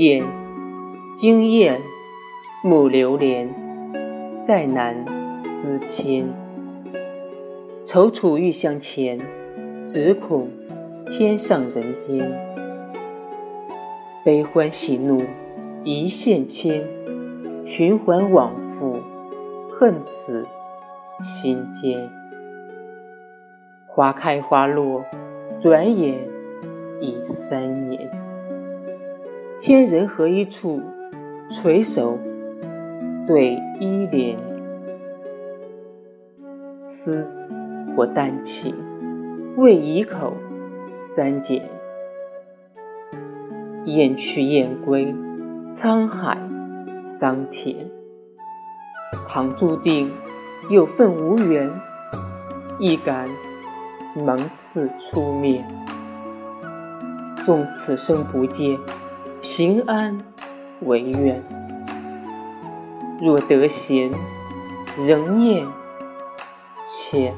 见惊艳暮流连，再难思牵。踌躇欲向前，只恐天上人间。悲欢喜怒一线牵，循环往复恨此心间。花开花落，转眼已三年。千人合一处，垂手对依莲。思或丹青，为以口三剪。雁去雁归，沧海桑田。倘注定有份无缘，亦敢蒙赐出面。纵此生不见。平安为愿，若得闲，仍念且。